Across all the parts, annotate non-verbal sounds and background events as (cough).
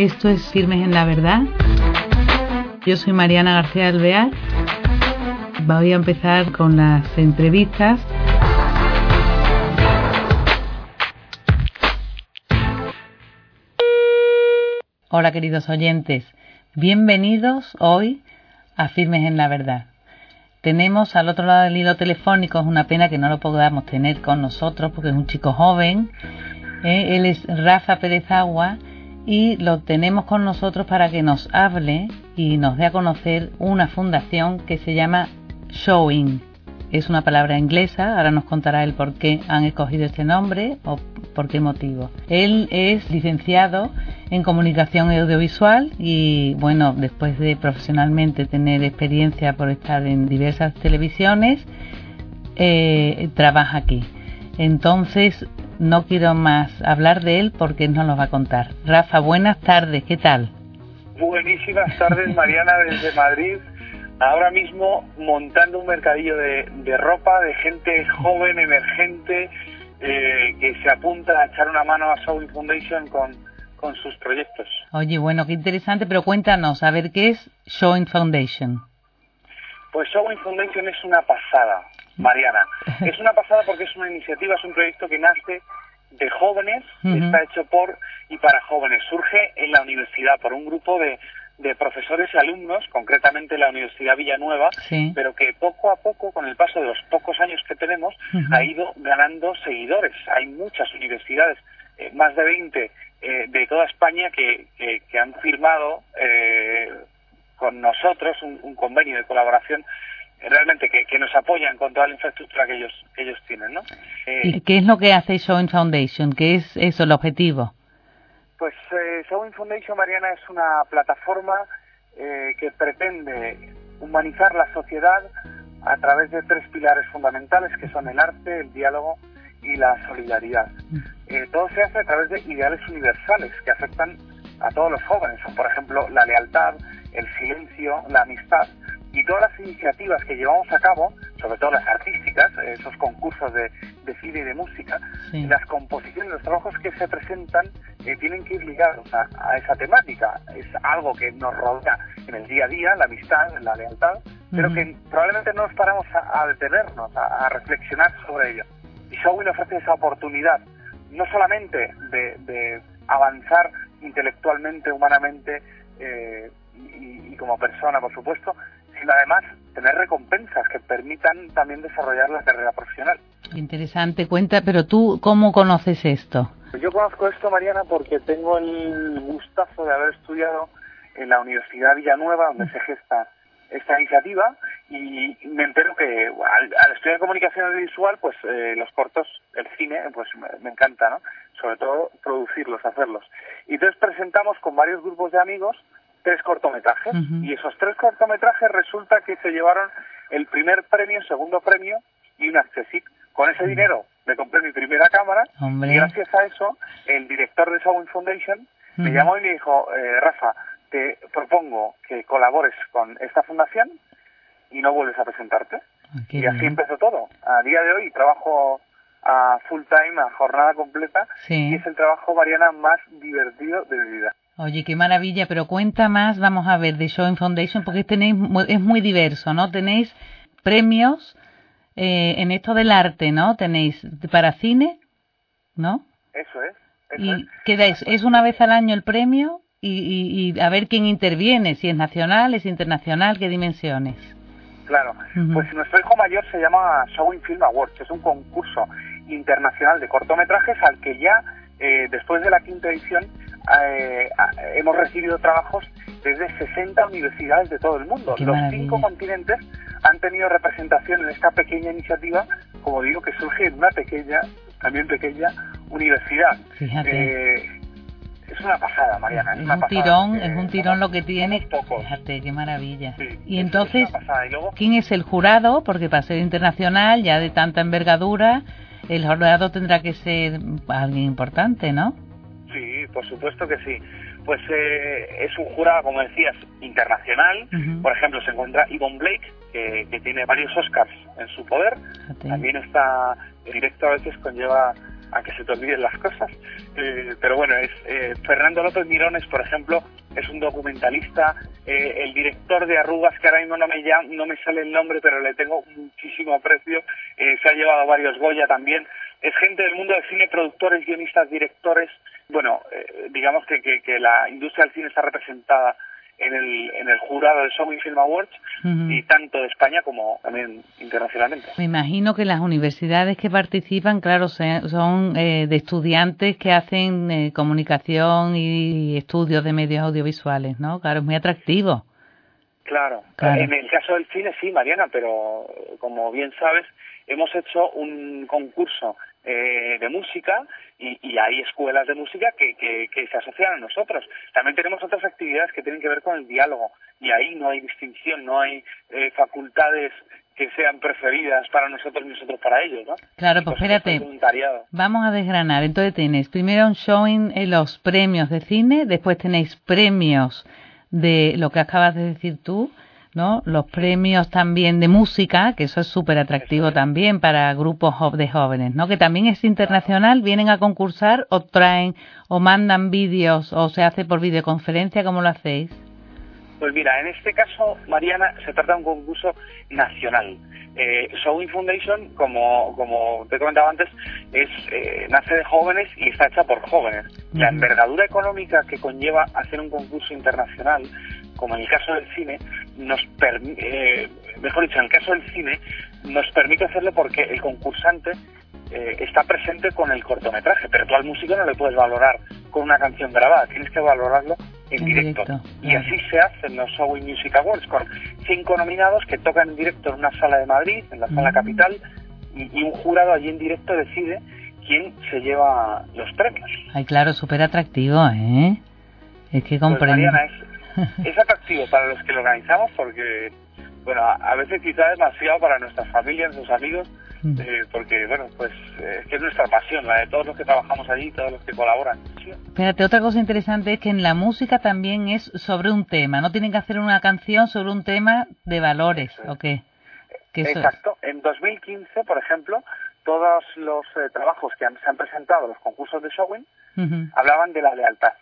Esto es Firmes en la Verdad. Yo soy Mariana García Alvear. Voy a empezar con las entrevistas. Hola queridos oyentes, bienvenidos hoy a Firmes en la Verdad. Tenemos al otro lado del hilo telefónico, es una pena que no lo podamos tener con nosotros porque es un chico joven. ¿eh? Él es Rafa Pérez Agua y lo tenemos con nosotros para que nos hable y nos dé a conocer una fundación que se llama Showing. Es una palabra inglesa, ahora nos contará el por qué han escogido este nombre o por qué motivo. Él es licenciado en comunicación audiovisual y bueno, después de profesionalmente tener experiencia por estar en diversas televisiones, eh, trabaja aquí. Entonces, no quiero más hablar de él porque no nos va a contar. Rafa, buenas tardes, ¿qué tal? Buenísimas tardes, Mariana, desde Madrid. Ahora mismo montando un mercadillo de, ropa de gente joven, emergente, eh, que se apunta a echar una mano a Showing Foundation con, con sus proyectos. Oye, bueno, qué interesante, pero cuéntanos, a ver, ¿qué es Showing Foundation? Pues Showing Foundation es una pasada. Mariana. Es una pasada porque es una iniciativa, es un proyecto que nace de jóvenes, está hecho por y para jóvenes. Surge en la universidad por un grupo de, de profesores y alumnos, concretamente la Universidad Villanueva, pero que poco a poco, con el paso de los pocos años que tenemos, ha ido ganando seguidores. Hay muchas universidades, eh, más de 20 eh, de toda España, que, que, han firmado eh, con nosotros un, un, convenio de colaboración realmente que, nos apoyan con toda la infraestructura que ellos que ellos tienen, ¿no? Eh, ¿Qué es lo que hace Showing Foundation? ¿Qué es eso, el objetivo? Pues eh, Showing Foundation, Mariana, es una plataforma eh, que pretende humanizar la sociedad a través de tres pilares fundamentales que son el arte, el diálogo y la solidaridad. Mm. Eh, todo se hace a través de ideales universales que afectan a todos los jóvenes, por ejemplo la lealtad, el silencio, la amistad y todas las iniciativas que llevamos a cabo, sobre todo las artísticas, esos concursos de, cine y de música, las composiciones, los trabajos que se presentan eh, tienen que ir ligados a, esa temática. Es algo que nos rodea en el día a día, la amistad, la lealtad, pero que probablemente no nos paramos a, detenernos, a, reflexionar sobre ello. Y Showin ofrece esa oportunidad, no solamente de, avanzar intelectualmente, humanamente, eh, y, como persona, por supuesto, tener recompensas que permitan también desarrollar la carrera profesional. Interesante, cuenta, pero tú, ¿cómo conoces esto? Yo conozco esto, Mariana, porque tengo el gustazo de haber estudiado en la Universidad Villanueva, donde se gesta esta iniciativa, y me entero que al, estudiar comunicación audiovisual, pues eh, los cortos, el cine, pues me, encanta, ¿no? Sobre todo producirlos, hacerlos. Y entonces presentamos con varios grupos de amigos tres cortometrajes y esos tres cortometrajes resulta que se llevaron el primer premio, segundo premio y un accessit. Con ese dinero me compré mi primera cámara y gracias a eso el director de Sawin Foundation me llamó y me dijo, eh, Rafa, te propongo que colabores con esta fundación y no vuelves a presentarte. Ah, y así empezó todo. A día de hoy trabajo a full time, a jornada completa, y es el trabajo, Mariana, más divertido de mi vida. Oye, qué maravilla, pero cuenta más, vamos a ver, de Showing Foundation, porque tenéis, es muy diverso, ¿no? Tenéis premios eh, en esto del arte, ¿no? Tenéis para cine, ¿no? Eso es. ¿Y qué dais? ¿Es una vez al año el premio? Y, y, a ver quién interviene, si es nacional, es internacional, qué dimensiones. Claro, pues nuestro hijo mayor se llama Showing Film Awards, es un concurso internacional de cortometrajes al que ya eh, después de la quinta edición eh, hemos recibido trabajos desde 60 universidades de todo el mundo. Los cinco continentes han tenido representación en esta pequeña iniciativa, como digo, que surge en una pequeña, también pequeña universidad. Eh, es una pasada, Mariana. Es, un tirón, es un tirón lo que tiene. Fíjate, qué maravilla. y entonces, ¿quién es el jurado? Porque para ser internacional, ya de tanta envergadura, el jurado tendrá que ser alguien importante, ¿no? Sí, por supuesto que sí. Pues eh, es un jurado, como decías, internacional. Por ejemplo, se encuentra Yvonne Blake, que, tiene varios Oscars en su poder. También está, el directo a veces conlleva a que se te olviden las cosas. Eh, pero bueno, es eh, Fernando López Mirones, por ejemplo, es un documentalista, eh, el director de Arrugas, que ahora mismo no me, llama, no me sale el nombre, pero le tengo muchísimo aprecio, se ha llevado varios Goya también. Es gente del mundo del cine, productores, guionistas, directores. Bueno, digamos que, que, que la industria del cine está representada en el, en el jurado de Showing Film Awards y tanto de España como también internacionalmente. Me imagino que las universidades que participan, claro, son eh, de estudiantes que hacen eh, comunicación y estudios de medios audiovisuales, ¿no? Claro, es muy atractivo. Claro. claro. En el caso del cine sí, Mariana, pero como bien sabes, hemos hecho un concurso eh, de música y, hay escuelas de música que, que, se asocian a nosotros. También tenemos otras actividades que tienen que ver con el diálogo y ahí no hay distinción, no hay eh, facultades que sean preferidas para nosotros y nosotros para ellos, ¿no? Claro, pues espérate, vamos a desgranar. Entonces tenéis primero un showing en los premios de cine, después tenéis premios de lo que acabas de decir tú, ¿no? Los premios también de música, que eso es súper atractivo también para grupos de jóvenes, ¿no? Que también es internacional, vienen a concursar o traen o mandan vídeos o se hace por videoconferencia, ¿cómo lo hacéis? Pues mira, en este caso, Mariana, se trata de un concurso nacional. Eh, Showing Foundation, como, como te comentaba antes, es eh, nace de jóvenes y está hecha por jóvenes. La envergadura económica que conlleva hacer un concurso internacional como en el caso del cine, nos eh, mejor dicho, en el caso del cine, nos permite hacerlo porque el concursante eh, está presente con el cortometraje, pero tú al músico no le puedes valorar con una canción grabada, tienes que valorarlo en, directo. Y así se hacen los Showing Music Awards, con cinco nominados que tocan en directo en una sala de Madrid, en la sala capital, y, un jurado allí en directo decide quién se lleva los premios. Ay, claro, súper atractivo, ¿eh? Es que pues, comprendo es (laughs) atractivo para los que lo organizamos porque, bueno, a veces quizá es demasiado para nuestras familias, nuestros amigos, mm. eh, porque, bueno, pues eh, es que es nuestra pasión, la de todos los que trabajamos allí, todos los que colaboran. Espérate, otra cosa interesante es que en la música también es sobre un tema, no tienen que hacer una canción sobre un tema de valores, ¿o qué? Exacto. En 2015, por ejemplo, todos los eh, trabajos que se han presentado, los concursos de showing, hablaban de la lealtad.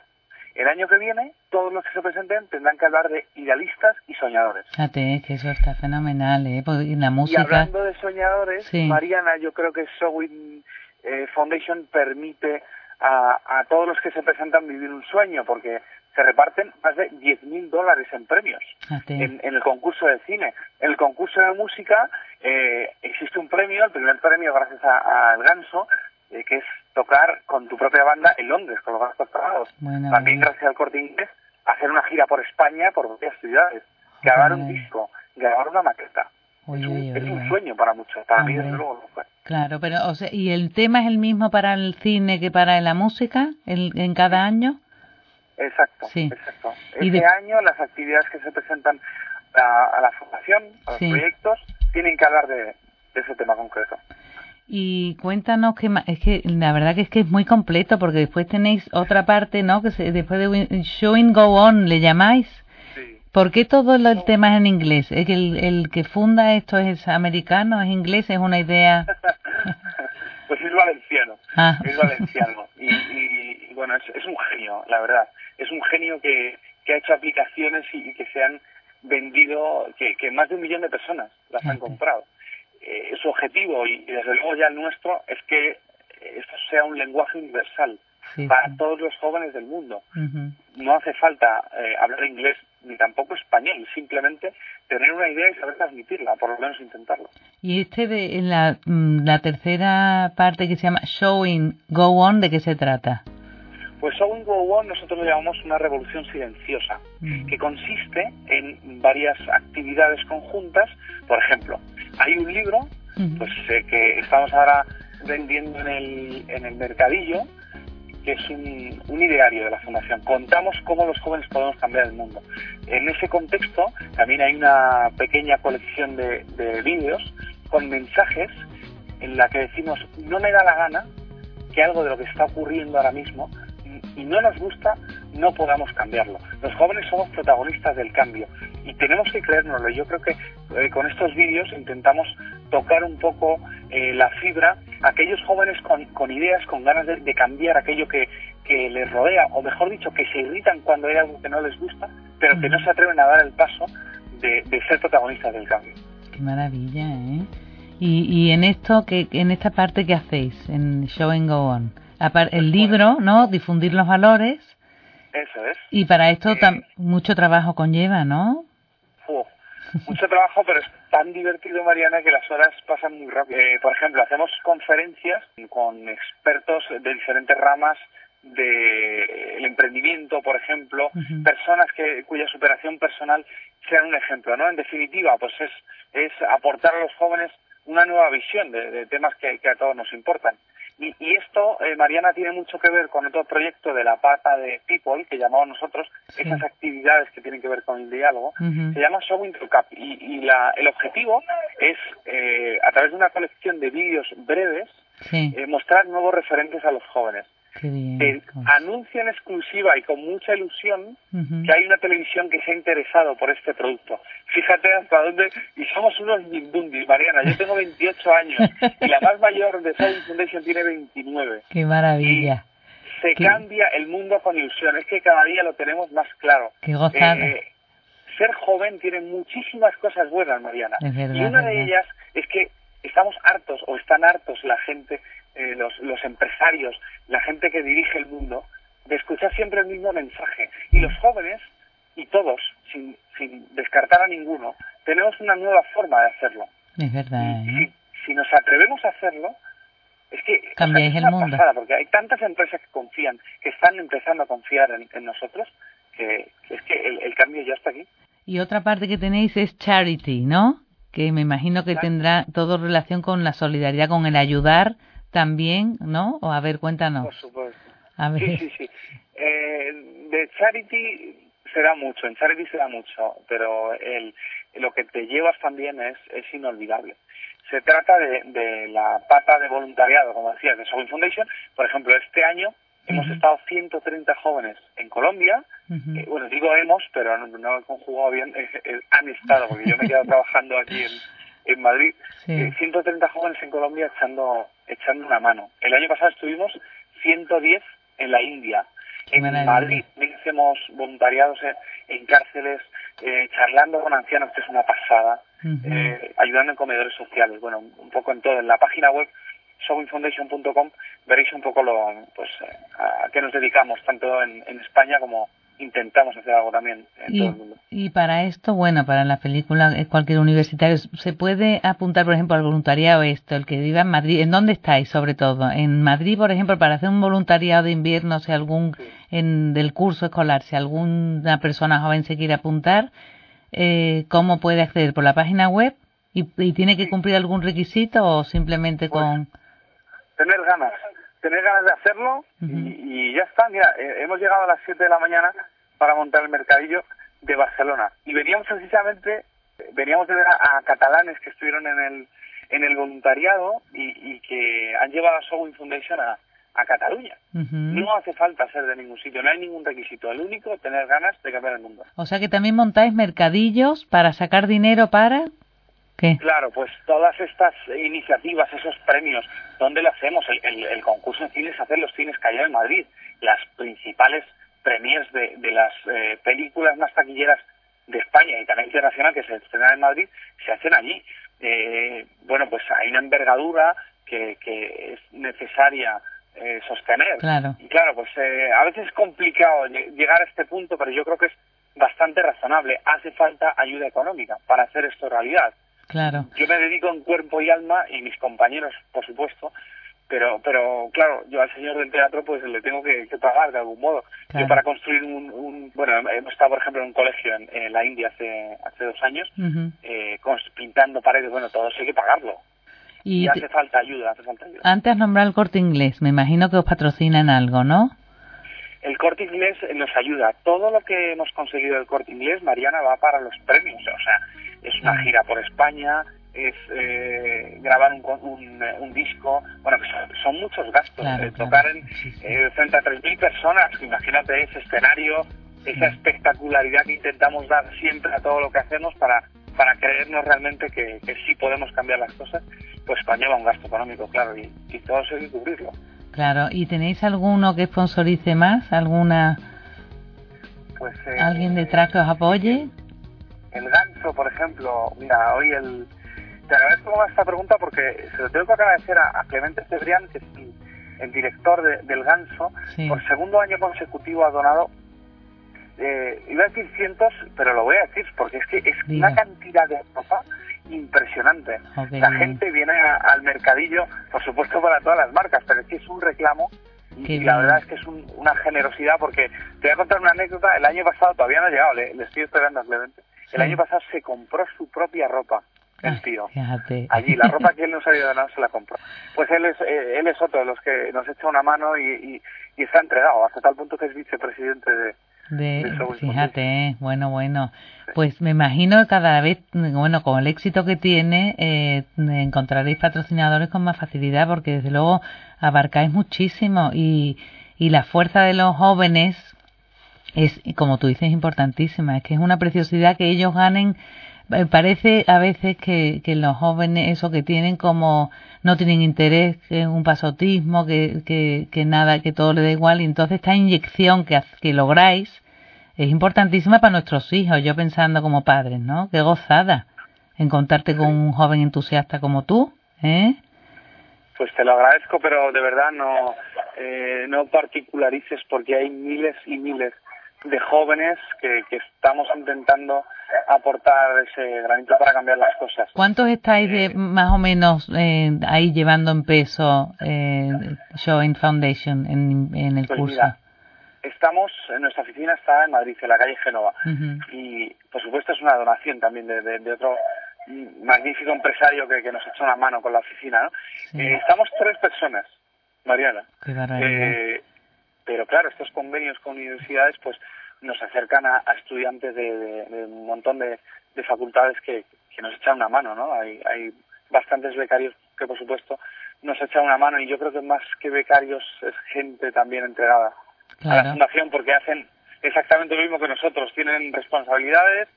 El año que viene, todos los que se presenten tendrán que hablar de idealistas y soñadores. Fíjate, que eso está fenomenal, ¿eh? Porque la música... Y hablando de soñadores, Mariana, yo creo que Showing eh, Foundation permite a, a todos los que se presentan vivir un sueño, porque se reparten más de 10.000 dólares en premios en, el concurso de cine. En el concurso de música eh, existe un premio, el primer premio gracias al Ganso, eh, que es tocar con tu propia banda en Londres, con los gastos pagados. También gracias al corte inglés, hacer una gira por España, por varias ciudades, grabar un disco, grabar una maqueta. es, un, sueño para muchos, para mí desde luego no fue. Claro, pero o sea, ¿y el tema es el mismo para el cine que para la música en cada año? Exacto, sí. exacto. Este año las actividades que se presentan a, la formación, a los proyectos, tienen que hablar de ese tema concreto. Y cuéntanos que es que la verdad que es que es muy completo porque después tenéis otra parte, ¿no? Que se, después de Showing Go On le llamáis. Sí. ¿Por qué todo el tema es en inglés? ¿Es que el, el que funda esto es americano, es inglés, es una idea? (laughs) pues es valenciano, ah. es valenciano. Y, y, bueno, es, es, un genio, la verdad. Es un genio que, que ha hecho aplicaciones y, que se han vendido, que, que más de un millón de personas las han comprado. Eh, su objetivo y, desde luego ya el nuestro es que esto sea un lenguaje universal para todos los jóvenes del mundo. No hace falta eh, hablar inglés ni tampoco español, simplemente tener una idea y saber transmitirla, por lo menos intentarlo. Y este de la, mm, la tercera parte que se llama Showing Go On, ¿de qué se trata? Pues Go On nosotros lo llamamos una revolución silenciosa, mm. que consiste en varias actividades conjuntas. Por ejemplo, hay un libro pues eh, que estamos ahora vendiendo en el, en el mercadillo, que es un, un, ideario de la Fundación. Contamos cómo los jóvenes podemos cambiar el mundo. En ese contexto también hay una pequeña colección de, de vídeos con mensajes en la que decimos no me da la gana que algo de lo que está ocurriendo ahora mismo y no nos gusta, no podamos cambiarlo. Los jóvenes somos protagonistas del cambio y tenemos que creérnoslo. Yo creo que eh, con estos vídeos intentamos tocar un poco eh, la fibra aquellos jóvenes con, con ideas, con ganas de, cambiar aquello que, que, les rodea, o mejor dicho, que se irritan cuando hay algo que no les gusta, pero que no se atreven a dar el paso de, ser protagonistas del cambio. Qué maravilla, ¿eh? Y, y en esto, que en esta parte que hacéis, en Show and Go On, el libro, ¿no? Difundir los valores. Eso es. Y para esto eh, mucho trabajo conlleva, ¿no? mucho trabajo, pero es tan divertido, Mariana, que las horas pasan muy rápido. Eh, por ejemplo, hacemos conferencias con expertos de diferentes ramas del emprendimiento, por ejemplo, personas que cuya superación personal sea un ejemplo, ¿no? En definitiva, pues es, es aportar a los jóvenes una nueva visión de, temas que, a todos nos importan. Y, esto, eh, Mariana, tiene mucho que ver con otro proyecto de la pata de People, que llamamos nosotros esas actividades que tienen que ver con el diálogo. Se llama Show Intro Cup. Y, la, el objetivo es, eh, a través de una colección de vídeos breves, eh, mostrar nuevos referentes a los jóvenes. Qué anuncia en exclusiva y con mucha ilusión que hay una televisión que se ha interesado por este producto. Fíjate hasta dónde, y somos unos mindundis, Mariana. Yo tengo 28 años y la más mayor de Sound Foundation tiene 29. Qué maravilla. se cambia el mundo con ilusión. Es que cada día lo tenemos más claro. Qué gozada. Eh, ser joven tiene muchísimas cosas buenas, Mariana. y una de ellas es que estamos hartos o están hartos la gente eh, los, los empresarios, la gente que dirige el mundo, de escuchar siempre el mismo mensaje. Y los jóvenes, y todos, sin, sin descartar a ninguno, tenemos una nueva forma de hacerlo. Es verdad. ¿eh? si, nos atrevemos a hacerlo, es que cambiáis el mundo. porque hay tantas empresas que confían, que están empezando a confiar en, nosotros, que, es que el, cambio ya está aquí. Y otra parte que tenéis es charity, ¿no? Que me imagino que tendrá todo relación con la solidaridad, con el ayudar también, ¿no? O a ver, cuéntanos. Por supuesto. Sí, sí, sí. Eh, de charity se da mucho, en charity se da mucho, pero el, lo que te llevas también es, es inolvidable. Se trata de, de la pata de voluntariado, como decía, de Soul Foundation. Por ejemplo, este año hemos estado 130 jóvenes en Colombia. bueno, digo hemos, pero no, no he conjugado bien. han estado, porque yo me he quedado (laughs) trabajando aquí en, en Madrid, 130 eh, jóvenes en Colombia echando, echando una mano. El año pasado estuvimos 110 en la India. En Madrid hicimos voluntariados en, cárceles, eh, charlando con ancianos, que es una pasada, eh, ayudando en comedores sociales, bueno, un poco en todo. En la página web showingfoundation.com veréis un poco lo, pues, a, qué nos dedicamos, tanto en España como, intentamos hacer algo también en y, todo el mundo. Y para esto, bueno, para la película, eh, cualquier universitario, ¿se puede apuntar, por ejemplo, al voluntariado esto, el que viva en Madrid? ¿En dónde estáis, sobre todo? En Madrid, por ejemplo, para hacer un voluntariado de invierno, si algún, en, del curso escolar, si alguna persona joven se quiere apuntar, eh, ¿cómo puede acceder? ¿Por la página web? ¿Y, tiene que cumplir algún requisito o simplemente pues, con...? Tener ganas tener ganas de hacerlo y, ya está. Mira, eh, hemos llegado a las 7 de la mañana para montar el mercadillo de Barcelona y veníamos precisamente, veníamos de ver a, catalanes que estuvieron en el, en el voluntariado y, que han llevado a Sowing Foundation a, a Cataluña. No hace falta ser de ningún sitio, no hay ningún requisito. El único tener ganas de cambiar el mundo. O sea que también montáis mercadillos para sacar dinero para... Claro, pues todas estas iniciativas, esos premios, ¿dónde lo hacemos? El, concurso en cines, hacer los cines Calle en Madrid, las principales premiers de, las eh, películas más taquilleras de España y también internacional que se estrenan en Madrid, se hacen allí. Eh, bueno, pues hay una envergadura que, es necesaria eh, sostener. Claro. Y claro, pues a veces es complicado llegar a este punto, pero yo creo que es bastante razonable. Hace falta ayuda económica para hacer esto realidad. Claro. Yo me dedico en cuerpo y alma y mis compañeros, por supuesto, pero pero claro, yo al señor del teatro pues le tengo que, pagar de algún modo. Yo para construir un, bueno, hemos estado por ejemplo en un colegio en, la India hace hace dos años, eh, pintando paredes, bueno, todo eso hay que pagarlo. Y, hace falta ayuda, hace falta ayuda. Antes has nombrado el corte inglés, me imagino que os patrocinan algo, ¿no? El corte inglés nos ayuda. Todo lo que hemos conseguido del corte inglés, Mariana, va para los premios. O sea, es una ah. gira por España, es eh, grabar un, un, disco, bueno, son, muchos gastos. Eh, tocar en, eh, frente a 3.000 personas, imagínate ese escenario, esa espectacularidad que intentamos dar siempre a todo lo que hacemos para, para creernos realmente que, que sí podemos cambiar las cosas, pues conlleva un gasto económico, claro, y, y todo eso hay que cubrirlo. Claro, ¿y tenéis alguno que sponsorice más? ¿Alguna Pues, eh, alguien detrás que os apoye? Por ejemplo, mira, hoy el... Te agradezco esta pregunta porque se lo tengo que agradecer a, a Clemente Cebrián, que es el, el director de- del ganso, Sí. por segundo año consecutivo ha donado, eh, iba a decir cientos, pero lo voy a decir porque es que es Diga. una cantidad de ropa impresionante. La gente viene a- al mercadillo, por supuesto para todas las marcas, pero es que es un reclamo y, Qué y la verdad es que es un- una generosidad porque te voy a contar una anécdota, el año pasado todavía no ha llegado, le, le estoy esperando a Clemente. El año pasado se compró su propia ropa, el Ay, tío. Fíjate. Allí, la ropa que él nos había donado se la compró. Pues él es, eh, él es otro de los que nos echa una mano y, y, y está entregado, hasta tal punto que es vicepresidente de... De, fíjate, eh, bueno, bueno. Pues me imagino que cada vez, bueno, con el éxito que tiene, eh, encontraréis patrocinadores con más facilidad porque desde luego abarcáis muchísimo y, y la fuerza de los jóvenes es, como tú dices, importantísima. Es que es una preciosidad que ellos ganen. Eh, Parece a veces que, que los jóvenes, eso que tienen como no tienen interés en un pasotismo, que, que, que nada, que todo le da igual. Y entonces esta inyección que, que lográis es importantísima para nuestros hijos. Yo pensando como padres, ¿no? Qué gozada encontrarte con un joven entusiasta como tú, ¿eh? Pues te lo agradezco, pero de verdad no, eh, no particularices porque hay miles y miles de jóvenes que, que estamos intentando aportar ese granito para cambiar las cosas. ¿Cuántos estáis de, Eh, más o menos eh, ahí llevando en peso eh, Showing Foundation en, en el Pues curso? mira, estamos, en nuestra oficina está en Madrid, en la calle Génova. Y por supuesto es una donación también de, de- de otro magnífico empresario que, que nos echa una mano con la oficina. ¿no? Sí. Eh, estamos tres personas, Mariana. Qué. Eh, pero claro, estos convenios con universidades pues nos acercan a, a estudiantes de, de- de un montón de, de facultades que, que nos echan una mano, ¿no? Hay, hay bastantes becarios que por supuesto nos echan una mano y yo creo que más que becarios es gente también entregada a la fundación porque hacen exactamente lo mismo que nosotros, tienen responsabilidades,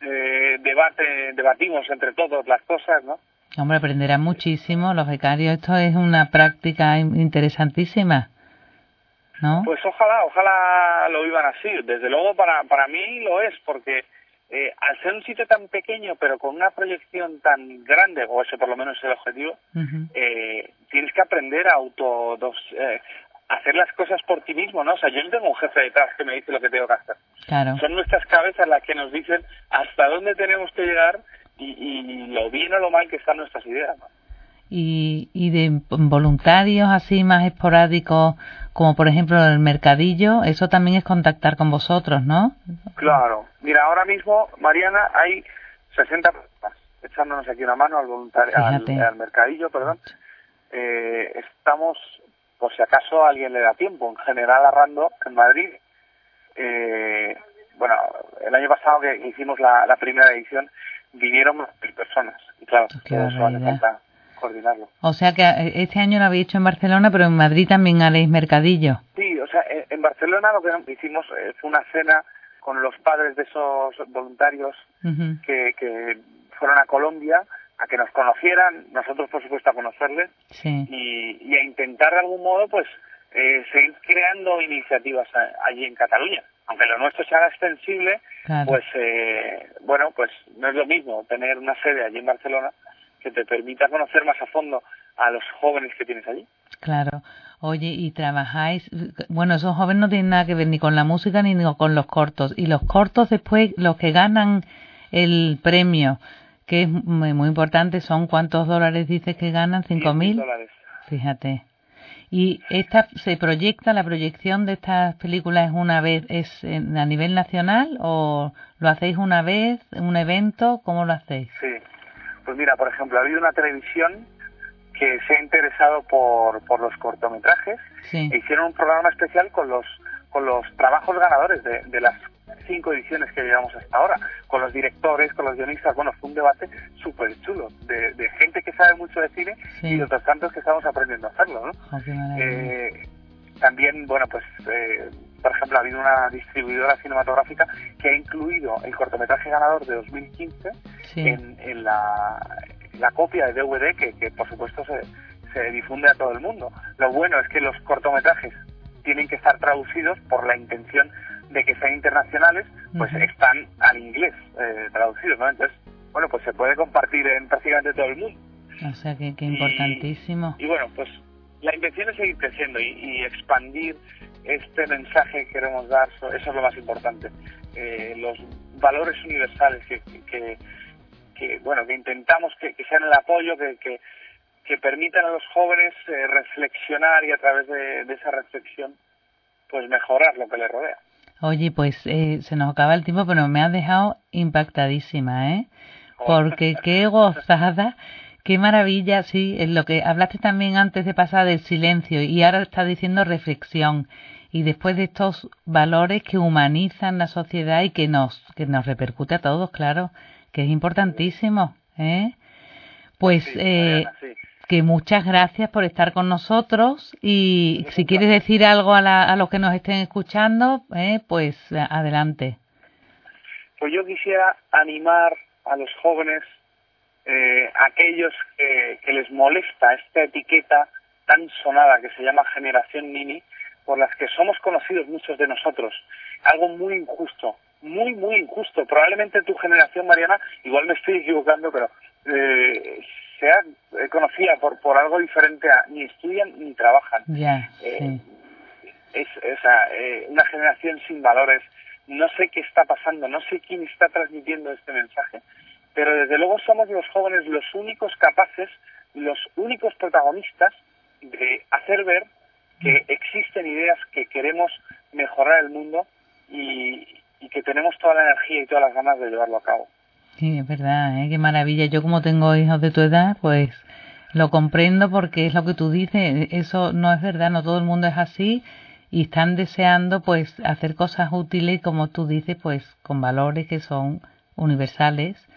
eh, debate, debatimos entre todos las cosas, ¿no? Hombre, aprenderán muchísimo los becarios. Esto es una práctica in- interesantísima, ¿no? Pues ojalá, ojalá lo vivan así. Desde luego para, para mí lo es, porque eh, al ser un sitio tan pequeño, pero con una proyección tan grande, o ese por lo menos es el objetivo, eh, tienes que aprender a auto dos, eh, hacer las cosas por ti mismo, ¿no? O sea, yo no tengo un jefe detrás que me dice lo que tengo que hacer. Claro. Son nuestras cabezas las que nos dicen hasta dónde tenemos que llegar y, y lo bien o lo mal que están nuestras ideas. ¿no? Y, y de voluntarios así más esporádicos, como por ejemplo el mercadillo, eso también es contactar con vosotros, ¿no? Claro. Mira, ahora mismo, Mariana, hay 60 personas echándonos aquí una mano al voluntario, al, mercadillo, perdón. Eh, estamos, por si acaso alguien le da tiempo, en General Arrando, en Madrid. Eh, bueno, el año pasado que hicimos la, la primera edición, vinieron más mil personas. Y claro, eso hace falta coordinarlo. O sea que eh, este año lo habéis hecho en Barcelona, pero en Madrid también haréis mercadillo. Sí, o sea, en en Barcelona lo que hicimos eh, fue una cena con los padres de esos voluntarios que, que fueron a Colombia a que nos conocieran, nosotros por supuesto a conocerles Sí, y, y a intentar de algún modo pues eh, seguir creando iniciativas a- allí en Cataluña. Aunque lo nuestro se haga extensible, claro. pues eh, bueno, pues no es lo mismo tener una sede allí en Barcelona que te permita conocer más a fondo a los jóvenes que tienes allí. Claro. Oye, y trabajáis, bueno, esos jóvenes no tienen nada que ver ni con la música ni con los cortos. Y los cortos después, los que ganan el premio, que es muy, muy importante, son cuántos dólares dices que ganan, cinco 10.000 mil. dólares. Fíjate. Y esta se proyecta, la proyección de estas películas es una vez, es en- a nivel nacional o lo hacéis una vez, un evento, ¿cómo lo hacéis? Sí. Pues mira, por ejemplo, ha habido una televisión que se ha interesado por, por los cortometrajes Sí. e hicieron un programa especial con los con los trabajos ganadores de, de las cinco ediciones que llevamos hasta ahora, con los directores, con los guionistas. Bueno, fue un debate súper chulo de, de gente que sabe mucho de cine Sí. y de otros tantos que estamos aprendiendo a hacerlo, ¿no? Maravilla. Eh, también, bueno, pues eh, por ejemplo, ha habido una distribuidora cinematográfica que ha incluido el cortometraje ganador de 2015 en, la, copia de DVD que, que por supuesto se, se difunde a todo el mundo. Lo bueno es que los cortometrajes tienen que estar traducidos por la intención de que sean internacionales, pues están al inglés eh, traducidos, ¿no? Entonces, bueno, pues se puede compartir en prácticamente todo el mundo. O sea, que, importantísimo. Y, bueno, pues la intención es seguir creciendo y, expandir este mensaje que queremos dar, eso es lo más importante. Eh, los valores universales que, que, bueno, que intentamos que, sean el apoyo, que, que, que permitan a los jóvenes eh, reflexionar y a través de, de esa reflexión, pues mejorar lo que les rodea. Oye, pues eh, se nos acaba el tiempo, pero me has dejado impactadísima, ¿eh? Porque (laughs) qué gozada, qué maravilla, sí, en lo que hablaste también antes de pasar del silencio y ahora estás diciendo reflexión y después de estos valores que humanizan la sociedad y que nos que nos repercute a todos, claro, que es importantísimo, ¿eh? Pues eh, que muchas gracias por estar con nosotros y si quieres decir algo a, a los que nos estén escuchando, eh, pues adelante. Pues yo quisiera animar a los jóvenes, eh, aquellos que, que, les molesta esta etiqueta tan sonada que se llama generación Nini, por las que somos conocidos muchos de nosotros. Algo muy injusto, muy, muy injusto. Probablemente tu generación, Mariana, igual me estoy equivocando, pero eh, sea conocida por, por algo diferente a ni estudian ni trabajan. Eh, es eh, una generación sin valores. No sé qué está pasando, no sé quién está transmitiendo este mensaje, pero desde luego somos los jóvenes los únicos capaces, los únicos protagonistas de hacer ver que mm. existen ideas que queremos mejorar el mundo y que tenemos toda la energía y todas las ganas de llevarlo a cabo. Sí, es verdad, ¿eh? qué maravilla. Yo como tengo hijos de tu edad, pues lo comprendo porque es lo que tú dices, eso no es verdad, no todo el mundo es así y están deseando pues hacer cosas útiles como tú dices, pues con valores que son universales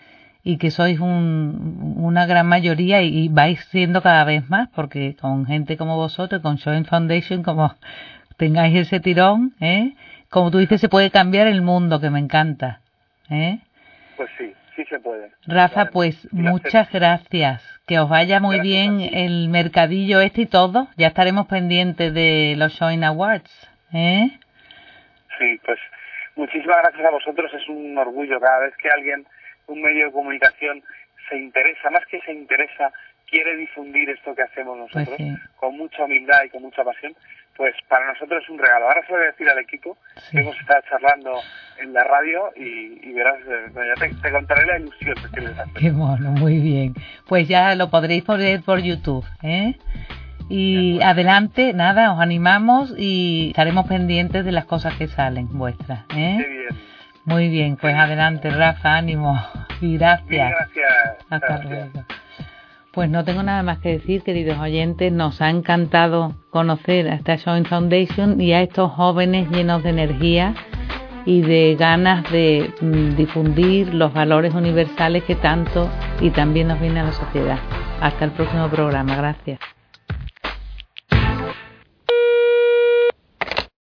y que sois un, una gran mayoría y, vais siendo cada vez más porque con gente como vosotros, con Joint Foundation, como (laughs) tengáis ese tirón, ¿eh? Como tú dices, se puede cambiar el mundo, que me encanta. ¿eh? Pues sí, sí se puede. Rafa, pues muchas gracias. Que os vaya muy bien el mercadillo este y todo. Ya estaremos pendientes de los Showing Awards. ¿eh? Sí, pues muchísimas gracias a vosotros. Es un orgullo cada vez que alguien, un medio de comunicación, se interesa, más que se interesa, quiere difundir esto que hacemos pues nosotros con mucha humildad y con mucha pasión pues para nosotros es un regalo. Ahora se lo voy a decir al equipo que hemos estado charlando en la radio y, verás, eh, te, contaré la ilusión que hace. Qué bueno, muy bien. Pues ya lo podréis poner por YouTube, ¿eh? Y adelante, nada, os animamos y estaremos pendientes de las cosas que salen vuestras, ¿eh? bien. Muy bien, pues adelante, Rafa, ánimo y gracias. gracias. Hasta luego. Pues no tengo nada más que decir, queridos oyentes. Nos ha encantado conocer a esta Showing Foundation y a estos jóvenes llenos de energía y de ganas de mm, difundir los valores universales que tanto y también nos viene a la sociedad. Hasta el próximo programa. Gracias.